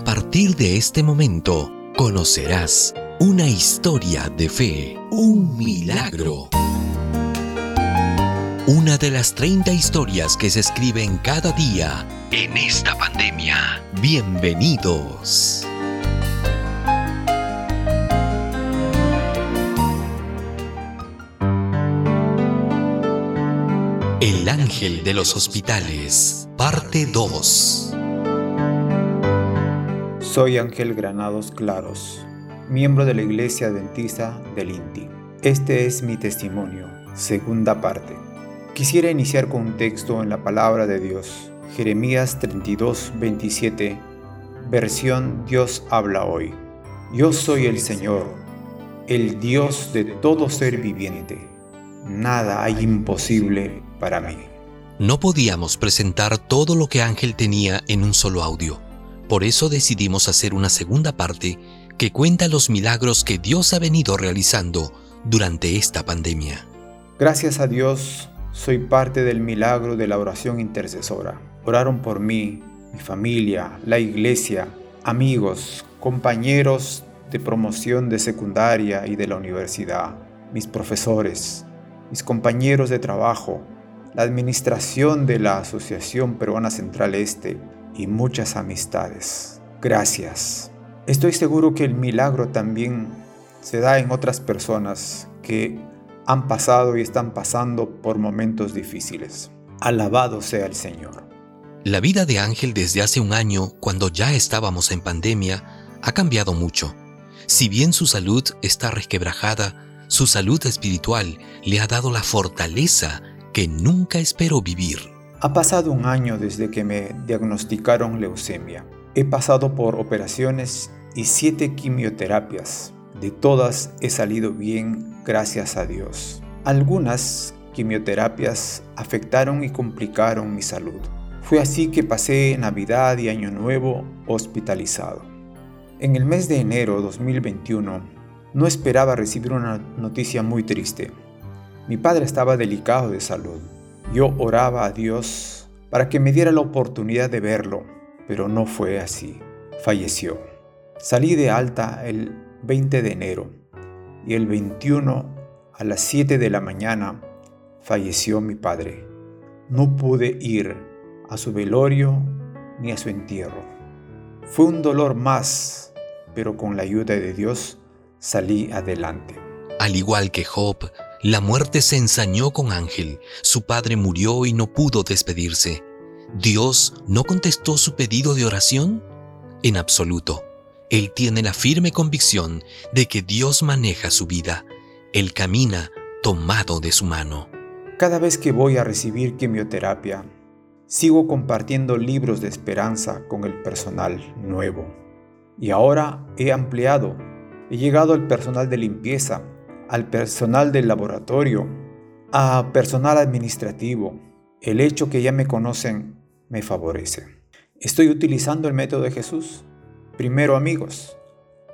A partir de este momento, conocerás una historia de fe, un milagro. Una de las 30 historias que se escriben cada día en esta pandemia. Bienvenidos. El ángel de los hospitales, parte 2. Soy Ángel Granados Claros, miembro de la Iglesia Adventista del INTI. Este es mi testimonio, segunda parte. Quisiera iniciar con un texto en la palabra de Dios, Jeremías 32, 27, versión Dios habla hoy. Yo soy el Señor, el Dios de todo ser viviente. Nada hay imposible para mí. No podíamos presentar todo lo que Ángel tenía en un solo audio. Por eso decidimos hacer una segunda parte que cuenta los milagros que Dios ha venido realizando durante esta pandemia. Gracias a Dios, soy parte del milagro de la oración intercesora. Oraron por mí, mi familia, la iglesia, amigos, compañeros de promoción de secundaria y de la universidad, mis profesores, mis compañeros de trabajo, la administración de la Asociación Peruana Central Este, y muchas amistades. Gracias. Estoy seguro que el milagro también se da en otras personas que han pasado y están pasando por momentos difíciles. Alabado sea el Señor. La vida de Ángel desde hace un año, cuando ya estábamos en pandemia, ha cambiado mucho. Si bien su salud está resquebrajada, su salud espiritual le ha dado la fortaleza que nunca esperó vivir. Ha pasado un año desde que me diagnosticaron leucemia. He pasado por operaciones y siete quimioterapias. De todas he salido bien, gracias a Dios. Algunas quimioterapias afectaron y complicaron mi salud. Fue así que pasé Navidad y Año Nuevo hospitalizado. En el mes de enero 2021 no esperaba recibir una noticia muy triste. Mi padre estaba delicado de salud yo oraba a Dios para que me diera la oportunidad de verlo, pero no fue así. Falleció. Salí de alta el 20 de enero y el 21 a las 7 de la mañana falleció mi padre. No pude ir a su velorio ni a su entierro. Fue un dolor más, pero con la ayuda de Dios salí adelante. Al igual que Job, la muerte se ensañó con Ángel, su padre murió y no pudo despedirse. ¿Dios no contestó su pedido de oración? En absoluto. Él tiene la firme convicción de que Dios maneja su vida. Él camina tomado de su mano. Cada vez que voy a recibir quimioterapia, sigo compartiendo libros de esperanza con el personal nuevo. Y ahora he ampliado. He llegado al personal de limpieza al personal del laboratorio, a personal administrativo. El hecho que ya me conocen me favorece. Estoy utilizando el método de Jesús. Primero amigos,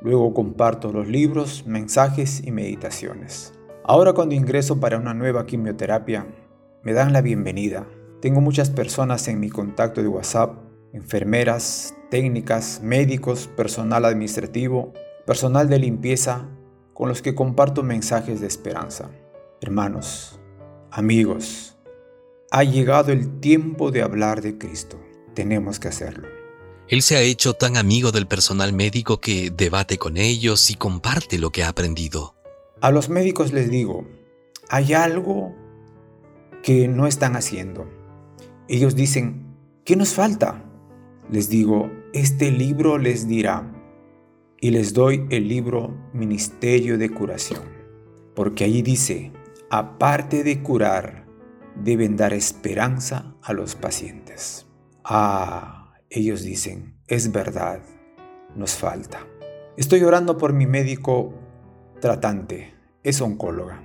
luego comparto los libros, mensajes y meditaciones. Ahora cuando ingreso para una nueva quimioterapia, me dan la bienvenida. Tengo muchas personas en mi contacto de WhatsApp, enfermeras, técnicas, médicos, personal administrativo, personal de limpieza con los que comparto mensajes de esperanza. Hermanos, amigos, ha llegado el tiempo de hablar de Cristo. Tenemos que hacerlo. Él se ha hecho tan amigo del personal médico que debate con ellos y comparte lo que ha aprendido. A los médicos les digo, hay algo que no están haciendo. Ellos dicen, ¿qué nos falta? Les digo, este libro les dirá y les doy el libro Ministerio de Curación, porque allí dice, aparte de curar, deben dar esperanza a los pacientes. Ah, ellos dicen, es verdad, nos falta. Estoy orando por mi médico tratante, es oncóloga.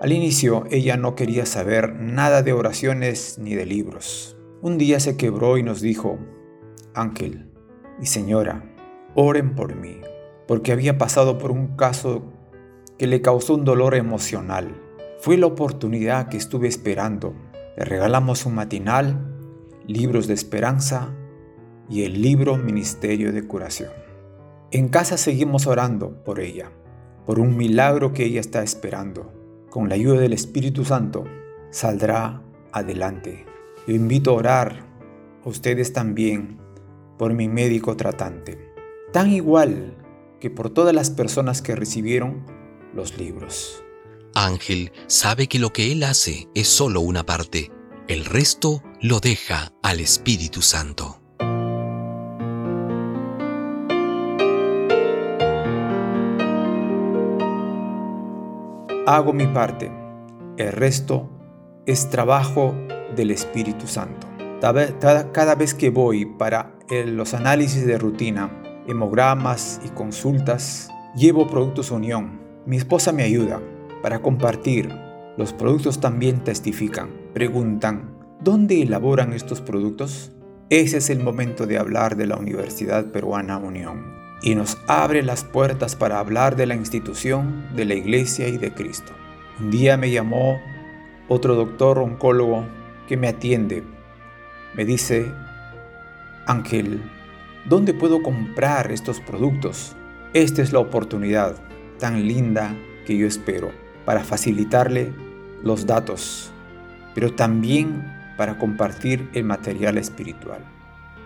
Al inicio ella no quería saber nada de oraciones ni de libros. Un día se quebró y nos dijo, Ángel, mi señora, oren por mí, porque había pasado por un caso que le causó un dolor emocional. Fue la oportunidad que estuve esperando. Le regalamos un matinal, libros de esperanza y el libro Ministerio de Curación. En casa seguimos orando por ella, por un milagro que ella está esperando. Con la ayuda del Espíritu Santo saldrá adelante. Yo invito a orar a ustedes también por mi médico tratante, tan igual que por todas las personas que recibieron los libros. Ángel sabe que lo que él hace es solo una parte, el resto lo deja al Espíritu Santo. Hago mi parte, el resto es trabajo del Espíritu Santo. Cada vez que voy para los análisis de rutina, hemogramas y consultas, llevo productos Unión. Mi esposa me ayuda para compartir. Los productos también testifican. Preguntan, ¿dónde elaboran estos productos? Ese es el momento de hablar de la Universidad Peruana Unión y nos abre las puertas para hablar de la institución, de la iglesia y de Cristo. Un día me llamó otro doctor oncólogo que me atiende. Me dice, Ángel, ¿dónde puedo comprar estos productos? Esta es la oportunidad tan linda que yo espero para facilitarle los datos, pero también para compartir el material espiritual.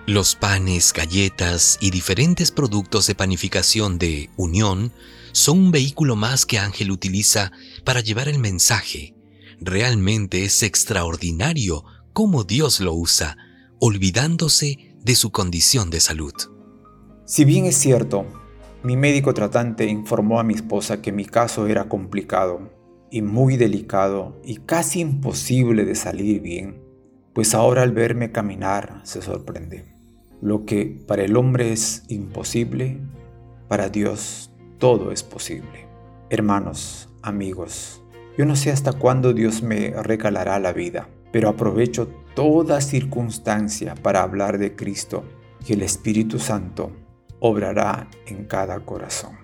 Los panes, galletas y diferentes productos de panificación de Unión son un vehículo más que Ángel utiliza para llevar el mensaje. Realmente es extraordinario cómo Dios lo usa, olvidándose de su condición de salud. Si bien es cierto, mi médico tratante informó a mi esposa que mi caso era complicado y muy delicado y casi imposible de salir bien, pues ahora al verme caminar se sorprende. Lo que para el hombre es imposible, para Dios todo es posible. Hermanos, amigos, yo no sé hasta cuándo Dios me regalará la vida, pero aprovecho toda circunstancia para hablar de Cristo y el Espíritu Santo obrará en cada corazón.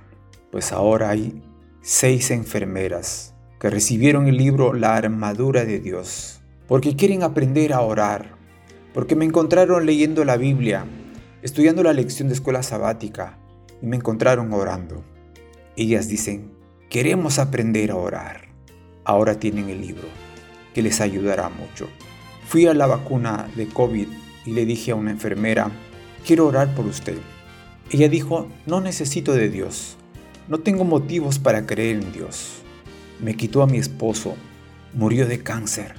Pues ahora hay seis enfermeras que recibieron el libro La armadura de Dios, porque quieren aprender a orar, porque me encontraron leyendo la Biblia, estudiando la lección de escuela sabática y me encontraron orando. Ellas dicen, queremos aprender a orar. Ahora tienen el libro, que les ayudará mucho. Fui a la vacuna de COVID y le dije a una enfermera, quiero orar por usted. Ella dijo, no necesito de Dios, no tengo motivos para creer en Dios. Me quitó a mi esposo, murió de cáncer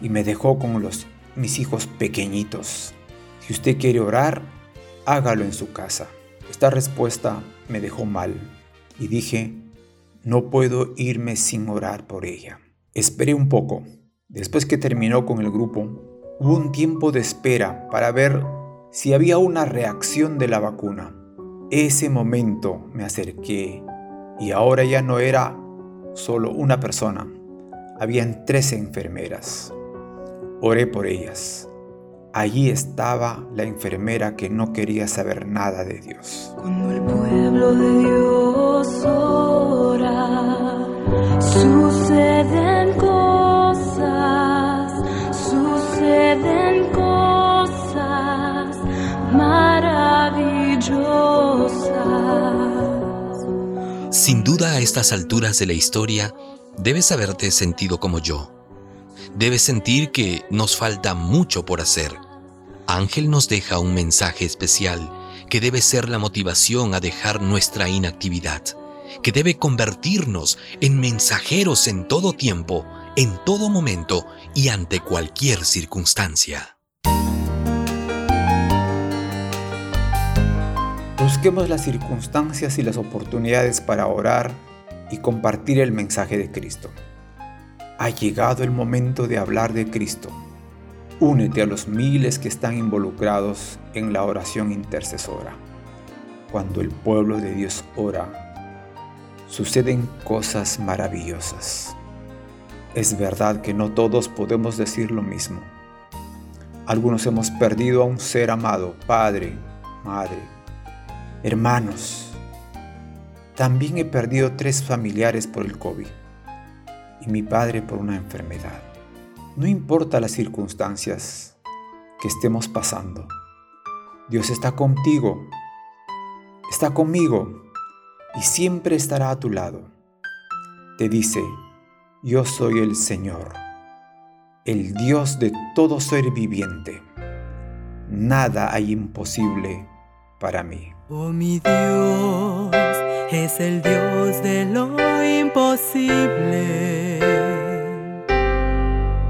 y me dejó con los mis hijos pequeñitos. Si usted quiere orar, hágalo en su casa. Esta respuesta me dejó mal y dije, no puedo irme sin orar por ella. Esperé un poco. Después que terminó con el grupo, hubo un tiempo de espera para ver si había una reacción de la vacuna. Ese momento me acerqué y ahora ya no era solo una persona, habían tres enfermeras. Oré por ellas. Allí estaba la enfermera que no quería saber nada de Dios. Cuando el pueblo de Dios ora, suceden cosas maravillosas. Sin duda a estas alturas de la historia, debes haberte sentido como yo debes sentir que nos falta mucho por hacer. Ángel nos deja un mensaje especial que debe ser la motivación a dejar nuestra inactividad, que debe convertirnos en mensajeros en todo tiempo, en todo momento y ante cualquier circunstancia. Busquemos las circunstancias y las oportunidades para orar y compartir el mensaje de Cristo. Ha llegado el momento de hablar de Cristo. Únete a los miles que están involucrados en la oración intercesora. Cuando el pueblo de Dios ora, suceden cosas maravillosas. Es verdad que no todos podemos decir lo mismo. Algunos hemos perdido a un ser amado, padre, madre, hermanos. También he perdido tres familiares por el COVID y mi padre por una enfermedad. No importa las circunstancias que estemos pasando, Dios está contigo, está conmigo y siempre estará a tu lado. Te dice, yo soy el Señor, el Dios de todo ser viviente. Nada hay imposible para mí. Oh mi Dios es el Dios de lo imposible.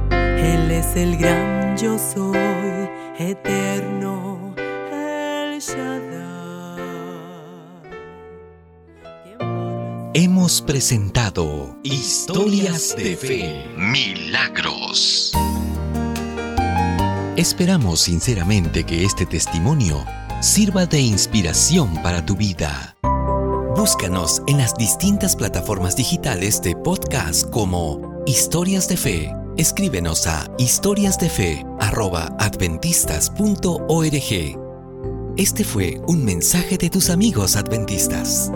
Él es el gran yo soy, eterno, el Shaddai. Hemos presentado Historias de Fe, Milagros. Esperamos sinceramente que este testimonio sirva de inspiración para tu vida. Búscanos en las distintas plataformas digitales de podcast como Historias de Fe. Escríbenos a historiasdefe.adventistas.org. Este fue un mensaje de tus amigos adventistas.